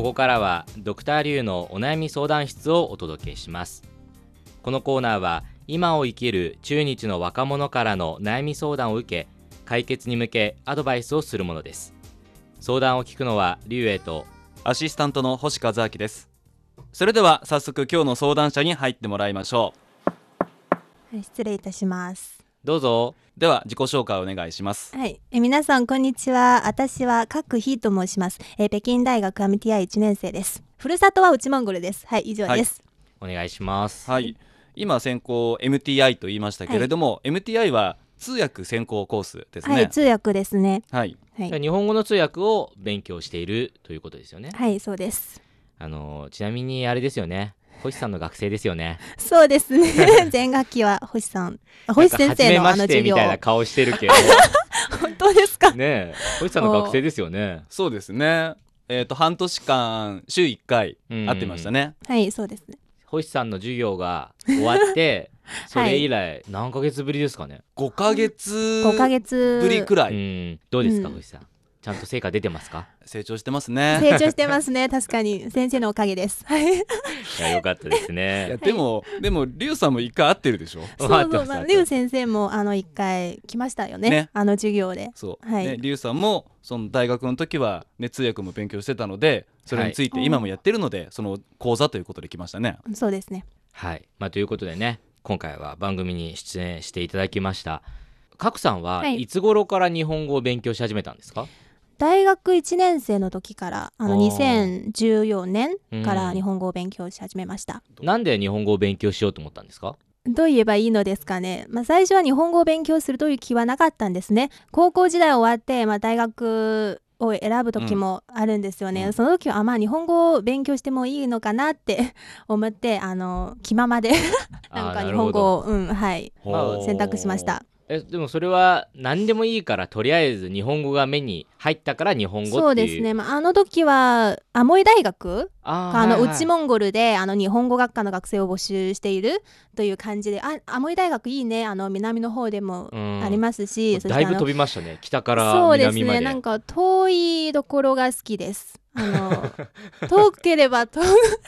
ここからはドクターリュウのお悩み相談室をお届けします。このコーナーは今を生きる中日の若者からの悩み相談を受け解決に向けアドバイスをするものです。相談を聞くのはリュウエイとアシスタントの星和明です。それでは早速今日の相談者に入ってもらいましょはい失礼いたしますどうぞ。うでは自己紹介お願いします。はい。え皆さんこんにちは。私はカクヒと申します。え北京大学 MTI1 年生です。ふるさとは内モンゴルです。はい以上です、お願いします。はい。今専攻 MTI と言いましたけれども、MTI は通訳専攻コースですはい、ね通訳ですね。はい、はい、日本語の通訳を勉強しているということですよね。はい、そうです。あのちなみにあれですよね星さんの学生ですよね。そうですね。全学期は星さん。あ星先生のなんか初めましてあの授業。みたいな顔してるけど。本当ですか？ねえ。星さんの学生ですよね。そうですね。えっ、と半年間週1回会ってましたね、はいそうですね。星さんの授業が終わって それ以来何ヶ月ぶりですかね、5ヶ月5ヶ月ぶり。くらういん。どうですか、うん。星さん？ちゃんと成果出てますか？成長してますね。成長してますね。確かに。先生のおかげです。は いいやよかったですいやねでも、でもリュウさんも一回会ってるでしょ？そうそう、まあ、リュウ先生もあの一回来ましたよね。ね。あの授業で。そう、はい。ね、リュウさんもその大学の時は、ね、通訳も勉強してたのでそれについてはい。今もやってるので、その講座ということで来ましたね。そうですね。はい、まあ、ということでね今回は番組に出演していただきました。賀来さんははいい。つ頃から日本語を勉強し始めたんですか、大学1年生の時からあのあー。2014年かうん。ら日本語を勉強し始めました、なんで日本語を勉強しようと思ったんですか？どう言えばいいのですかね、まあ、最初は日本語を勉強するという気はなかったんですね。高校時代終わって、まあ、大学を選ぶ時もあるんですよね、うん。その時はあまあ日本語を勉強してもいいのかなって 思ってあの気ままで なんか日本語を、うんはい、まあ選択しましたえでもそれは何でもいいからとりあえず日本語が目に入ったから日本語っていう。そうですね、まあ、あの時はアモイ大学あーあのはいはい。内モンゴルであの日本語学科の学生を募集しているという感じであアモイ大学いいね。あの南の方でもうん。ありますし、そしてあのだいぶ飛びましたね。北からそうです南までね。なんか遠いところが好きですあの遠ければ遠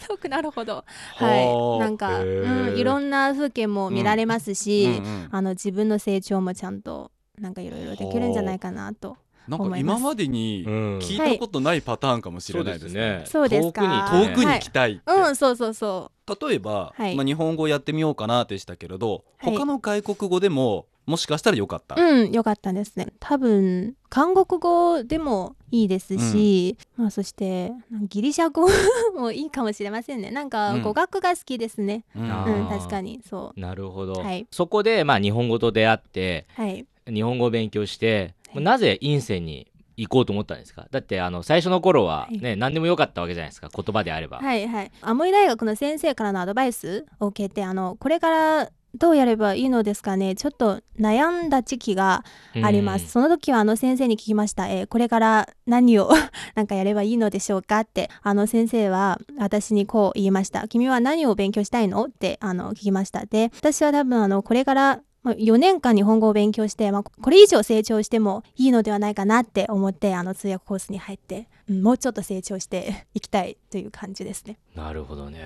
遠くなるほど ははあいなんか、うん、いろんな風景も見られますし、うんうんあの自分の成長もちゃんとなんかいろいろできるんじゃないかなとなんか思います。今までにうん。聞いたことないパターンかもしれないですね。そうですか。遠くに遠くに行きたいって、うんそうそうそ例えば、はい。まあ、日本語やってみようかなでしたけれど、はい。他の外国語でももしかしたらよかった、ううんよかったですね。多分韓国語でもいいですし、まあそしてギリシャ語 もいいかもしれませんね。なんかうん。語学が好きですね。うん。うん確かにそう。なるほど、はい。そこでまあ日本語と出会ってはい。日本語を勉強して、はい。なぜ院生に行こうと思ったんですか？だってあの最初の頃ははい。ね、何でもよかったわけじゃないですか言葉であれば、はいはい。アモイ大学の先生からのアドバイスを受けてあのこれからどうやればいいのですかね？ちょっと悩んだ時期があります、その時はあの先生に聞きました、えーこれから何を なんかやればいいのでしょうかってあの先生は私にこう言いました君は何を勉強したいの？ってあの聞きました。で私は多分あのこれからまあ4年間日本語を勉強して、まあ、これ以上成長してもいいのではないかなって思ってあの通訳コースに入って、うんもうちょっと成長していきたいという感じですね。なるほどね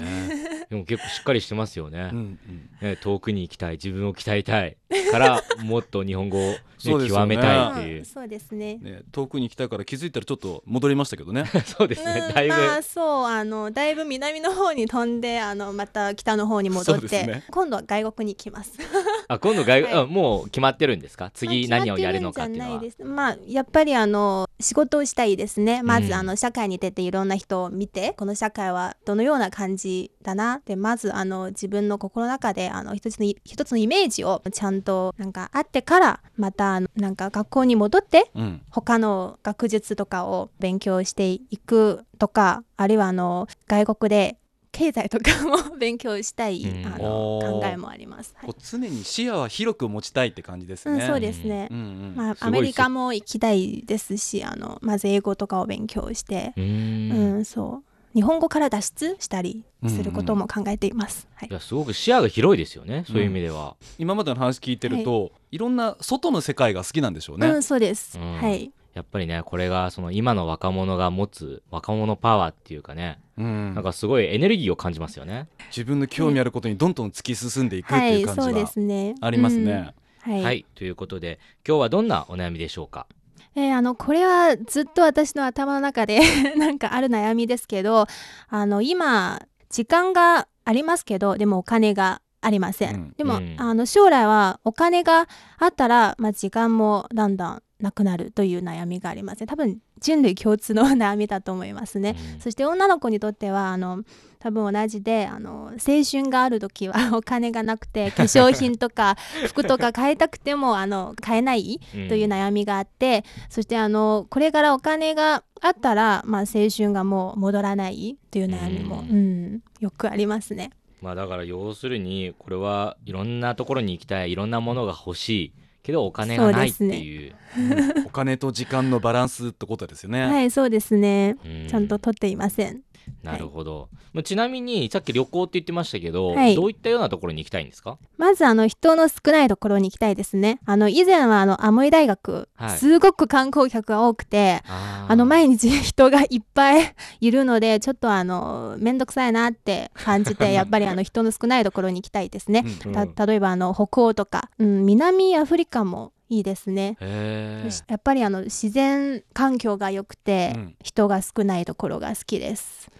でも結構しっかりしてますよね,、うんうん。ね遠くに行きたい自分を鍛えたいからもっと日本語を、ね極めたいっていう。うん、そうですね。ね、遠くに来たから気づいたらちょっと戻りましたけどね。そうですね。だいぶ、うん、まあそうあのだいぶ南の方に飛んであのまた北の方に戻って、今度は外国に行きます。あ今度外、はい。あもう決まってるんですか？次まあ何をやるのかっていうのは。決まってるんじゃないです。まあやっぱりあの仕事をしたいですね。まず、うんあの社会に出ていろんな人を見てこの社会はどのような感じだなでまずあの自分の心の中であの一つの一つのイメージをちゃんとなんかあってからまたあのなんか学校に戻ってうん。他の学術とかを勉強していくとかあるいはあの外国で経済とかも勉強したい、うん。あの考えもあります。はい。こう常に視野は広く持ちたいって感じですね。うん、そうですね。うんうんまあ、アメリカも行きたいですしあのまず英語とかを勉強して、うん。んそう。日本語から脱出したりすることも考えています。はい。いやすごく視野が広いですよね。そういう意味では、今までの話聞いてると、い、ろんな外の世界が好きなんでしょうね。うん、そうです。うん。はい。やっぱりねこれがその今の若者が持つ若者パワーっていうかね、うん。なんかすごいエネルギーを感じますよね。自分の興味あることにどんどん突き進んでいくってはいいう感じそうではすね。ありますね。うん。はい、はい、ということで今日はどんなお悩みでしょうか？えーあのこれはずっと私の頭の中で なんかある悩みですけどあの今時間がありますけどでもお金がありません、うん。でも、うん。あの将来はお金があったら、まあ、時間もだんだんなくなるという悩みがありますね。多分人類共通の悩みだと思いますね、うん。そして女の子にとってはあの多分同じであの青春がある時は お金がなくて化粧品とか 服とか買いたくてもあの買えないという悩みがあって、そしてあのこれからお金があったら、まあ、青春がもう戻らないという悩みも、ううんよくありますね。まあだから要するにこれはいろんなところに行きたいいろんなものが欲しいけどお金がないっていう。お金と時間のバランスってことですよね。はいそうですね。うん。ちゃんと取っていません。なるほど、まあちなみにさっき旅行って言ってましたけど、はい。どういったようなところに行きたいんですか？まずあの人の少ないところに行きたいですね。あの以前はあのアモイ大学、はい。すごく観光客が多くてあの毎日人がいっぱいいるのでちょっとあのめんどくさいなって感じて やっぱりあの人の少ないところに行きたいですね。うんうん。た例えばあの北欧とか、うん、南アフリカもいいですね。やっぱりあの自然環境が良くて、うん。人が少ないところが好きです。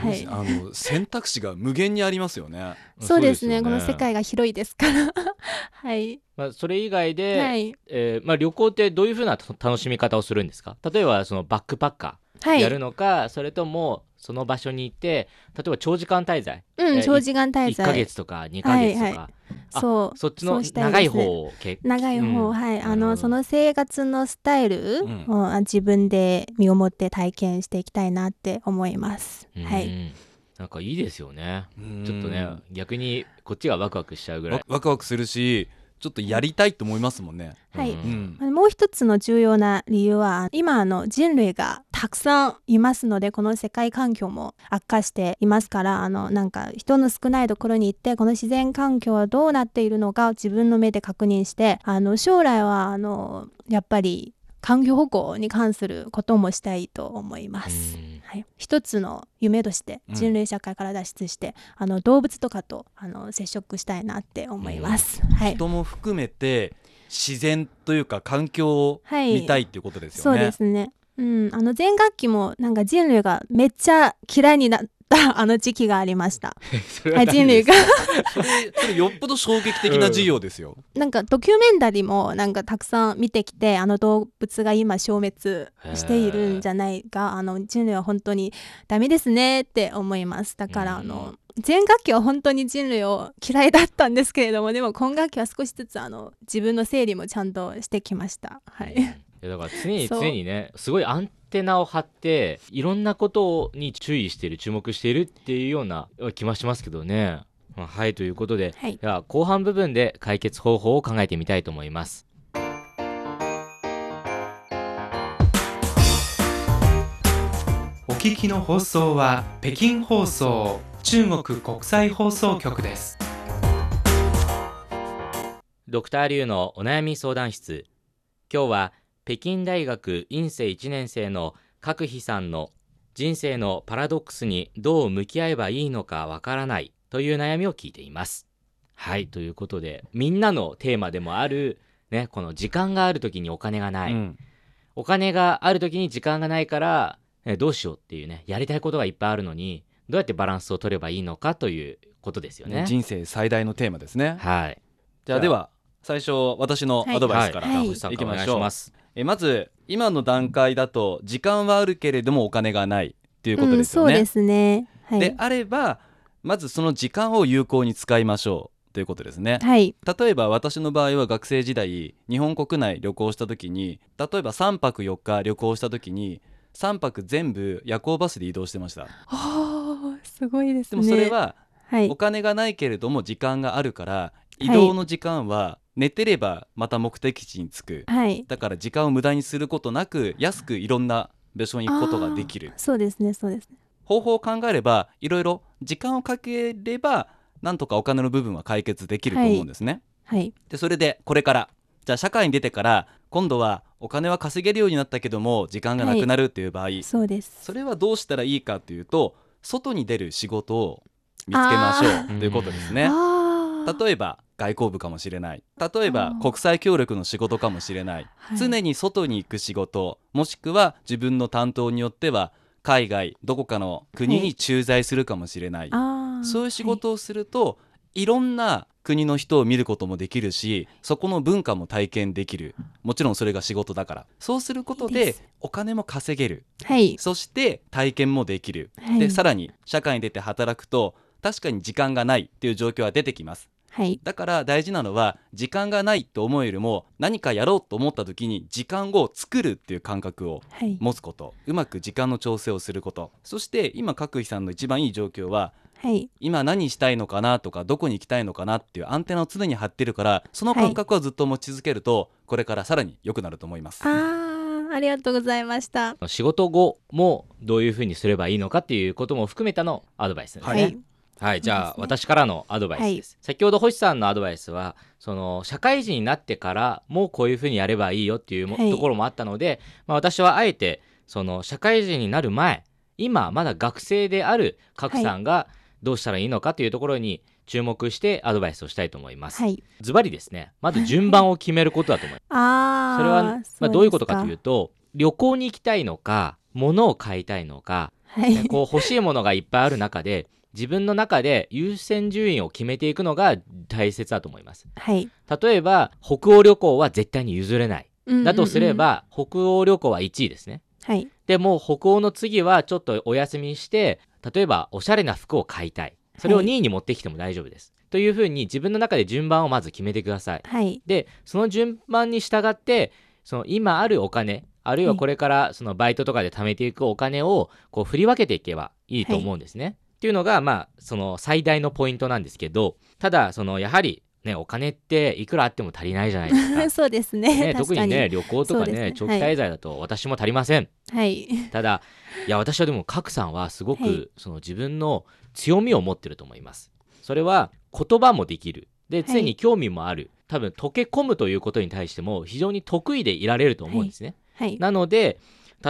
はい。あの選択肢が無限にありますよね。そうですね。よこの世界が広いですから。はい、まあ、それ以外で、はい、えーまあ、旅行ってどういうふうなた楽しみ方をするんですか？例えばそのバックパッカはい、ーやるのか、それともその場所に行って例えば長時間滞在。うん、え長時間滞1ヶ在。月とか2ヶ月とか、はいはあそう、そっちの長い方をけ長い方、うん。はい、あのその生活のスタイルうん。をあ自分で身をもって体験していきたいなって思います。うん。はい、なんかいいですよね。ちょっとうんね逆にこっちがワクワクしちゃうぐらい。わワクワクするしちょっとやりたいと思いますもんね。はい。うん。もう一つの重要な理由は今あの人類がたくさんいますのでこの世界環境も悪化していますからあのなんか人の少ないところに行ってこの自然環境はどうなっているのかを自分の目で確認してあの将来はあのやっぱり環境保護に関することもしたいと思います。うんはい、一つの夢としてうん人類社会から脱出して、あの動物とかとあの接触したいなって思います。はい、人も含めて自然というか環境をはい見たいっていうことですそうよね。ですね。うん、あの全学期もなんか人類がめっちゃ嫌いになった あの時期がありました。人類が それそれよっぽど衝撃的な授業ですよ。なんかドキュメンタリーもなんかたくさん見てきてあの動物が今消滅しているんじゃないかあの人類は本当にダメですねって思います。だからあの前学期は本当に人類を嫌いだったんですけれどもでも今学期は少しずつあの自分の整理もちゃんとしてきました。はい。うんいやだから常に常にねすごいアンテナを張っていろんなことに注意している注目しているっていうような気はしますけどね。まあはいということではい。では後半部分で解決方法を考えてみたいと思います。お聞きの放送は北京放送中国国際放送局です。ドクターリュウのお悩み相談室今日は北京大学院生1年生の角飛さんの人生のパラドックスにどう向き合えばいいのかわからないという悩みを聞いています。はいということでみんなのテーマでもあるねこの時間がある時にお金がない、うん。お金がある時に時間がないから、ねどうしようっていうねやりたいことがいっぱいあるのにどうやってバランスを取ればいいのかということですよね。人生最大のテーマですね。はい。じゃあでは最初私のアドバイスから、はい。じゃあ星さんからお願い。しますえまず今の段階だと時間はあるけれどもお金がないっていうことうん、ですよね。そうですね。はい。であればまずその時間を有効に使いましょうということですね。はい。例えば私の場合は学生時代日本国内旅行した時に例えば3泊4日旅行した時に3泊全部夜行バスで移動してました。すごいですね。でもそれははいお。金がないけれども時間があるから移動の時間は寝てればまた目的地に着くはい。だから時間を無駄にすることなく安くいろんな場所に行くことができるそうですね、そうですね。方法を考えればいろいろ時間をかければなんとかお金の部分は解決できると思うんですね。はい。でそれでこれからじゃあ社会に出てから今度はお金は稼げるようになったけども時間がなくなるっていう場合、そうですそれはどうしたらいいかというと外に出る仕事を見つけましょうということですね。例えば外交部かもしれない。例えば国際協力の仕事かもしれない、はい。常に外に行く仕事。もしくは自分の担当によっては海外どこかの国に駐在するかもしれない、あーそういう仕事をすると、い、ろんな国の人を見ることもできるしそこの文化も体験できる。もちろんそれが仕事だから。そうすることでお金も稼げる。はい。そして体験もできる、はい。でさらに社会に出て働くと確かに時間がないっていう状況は出てきますはい。だから大事なのは時間がないと思うよりも何かやろうと思った時に時間を作るっていう感覚をはい。持つこと。うまく時間の調整をすること。そして今角井さんの一番いい状況ははい。今何したいのかなとかどこに行きたいのかなっていうアンテナを常に張ってるからその感覚をずっと持ち続けると、これからさらに良くなると思います。あーありがとうございました。仕事後もどういうふうにすればいいのかっていうことも含めたのアドバイスですね。はいはい、じゃあ、私からのアドバイスです。先ほど星さんのアドバイスは、その社会人になってからもうこういうふうにやればいいよっていうも、はい。ところもあったので、まあ、私はあえてその社会人になる前、今まだ学生である角さんがどうしたらいいのかというところに注目してアドバイスをしたいと思います。はい。ズバリですね、まず順番を決めることだと思います。ああそれは、まあ、どういうことかといううと、旅行に行きたいのか、物を買いたいのか、はい。ねこう欲しいものがいっぱいある中で自分の中で優先順位を決めていくのが大切だと思います。はい。例えば北欧旅行は絶対に譲れない。うんうんうん。だとすれば、北欧旅行は1位ですね。はい。でもう北欧の次はちょっとお休みして例えばおしゃれな服を買いたい。それをはい。2位に持ってきても大丈夫です、というふうに自分の中で順番をまず決めてください。はい。でその順番に従ってその今あるお金あるいはこれからそのバイトとかで貯めていくお金をこう振り分けていけばいいと思うんですね。っていうのがまあその最大のポイントなんですけどただそのやはりねお金っていくらあっても足りないじゃないですか。そうですね。ね、特にね旅行とかねね。長期滞在だと私も足りません。はい。ただいや私はでも賀来さんはすごく、はい。その自分の強みを持ってると思います。それは言葉もできる。ではい。常に興味もある、多分溶け込むということに対しても非常に得意でいられると思うんですね、はい。なので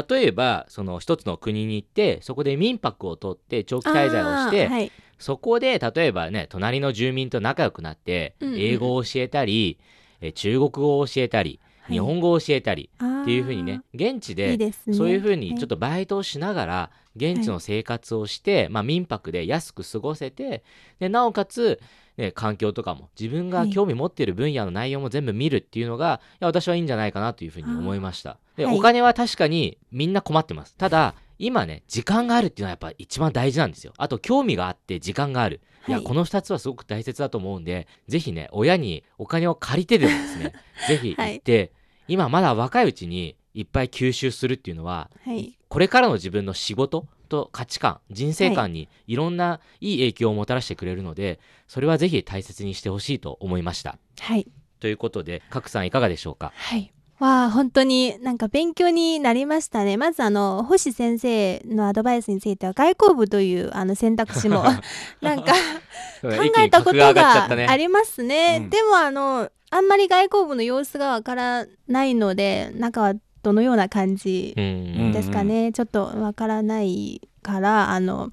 例えばその一つの国に行ってそこで民泊を取って長期滞在をして、はい。そこで例えばね隣の住民と仲良くなってうんうん英語を教えたり、え中国語を教えたりはい日本語を教えたりっっていうふうにね現地でそういうふうにちょっととバイトをしながら現地の生活をして、まあ、民泊で安く過ごせてでなおかつ、ね、環境とかも自分が興味持っている分野の内容も全部見るっていうのが、い、や私はいいんじゃないかなというふうに思いました。で、はい。お金は確かにみんな困ってます。ただ今ね時間があるっていうのはやっぱ一番大事なんですよ。あと興味があって時間がある。い。やはいこの2つはすごく大切だと思うんでぜひね親にお金を借りてでもですね ぜひ行って、今まだ若いうちにいっぱい吸収するっていうのははい。これからの自分の仕事と価値観人生観にいろんないい影響をもたらしてくれるので、それはぜひ大切にしてほしいと思いました。はい。ということで賀来さんいかがでしょうか？はいわあ本当になんか勉強になりましたね。まずあの星先生のアドバイスについては外交部というあの選択肢も なんか 考えたことがありますね、うん。でもあのあんまり外交部の様子がわからないので中はどのような感じうん。ですかね、ちょっとわからないからあの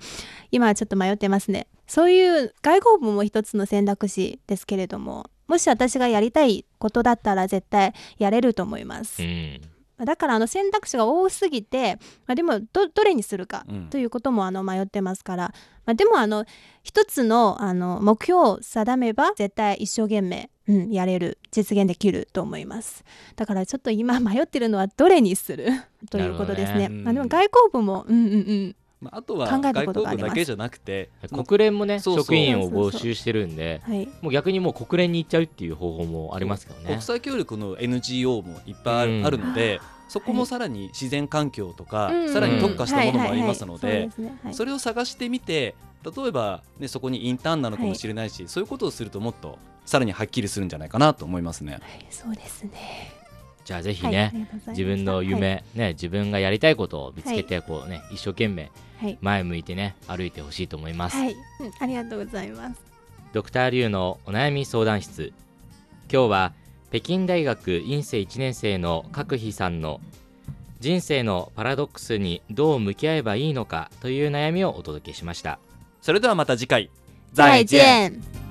今はちょっと迷ってますね。そういう外交部も一つの選択肢ですけれどももし私がやりたいことだったら絶対やれると思います、うん。だからあの選択肢が多すぎて、まあ、でもどどれにするかうん。ということもあの迷ってますから、まあ、でもあの一つのあの目標を定めば絶対一生懸命、うん、やれる実現できると思います。だからちょっと今迷ってるのはどれにする？ということですね。ね。まあ、でも外交部もうんうんうんまあ、あとは考えた外ことがあります交部だけじゃなくて国連もねそうそう。職員を募集してるんではい。もう逆にもう国連に行っちゃうっていう方法もありますけどね。国。際協力の NGO もいっぱいある,、のでそこもさらに自然環境とか、うんさらに特化したものもありますのはいはいはい。でそれを探してみて例えば、ね、そこにインターンなのかもしれないし、そういうことをするともっとさらにはっきりするんじゃないかなと思いますね。はいそうですねじゃあぜひはいね、ありがとうござい自分の夢、ね自分がやりたいことを見つけてこうね一生懸命はい。前向いてね歩いてほしいと思います。はい、ありがとうございます。ドクターリュウのお悩み相談室。今日は北京大学院生1年生の角飛さんの人生のパラドックスにどう向き合えばいいのかという悩みをお届けしました。それではまた次回。再见。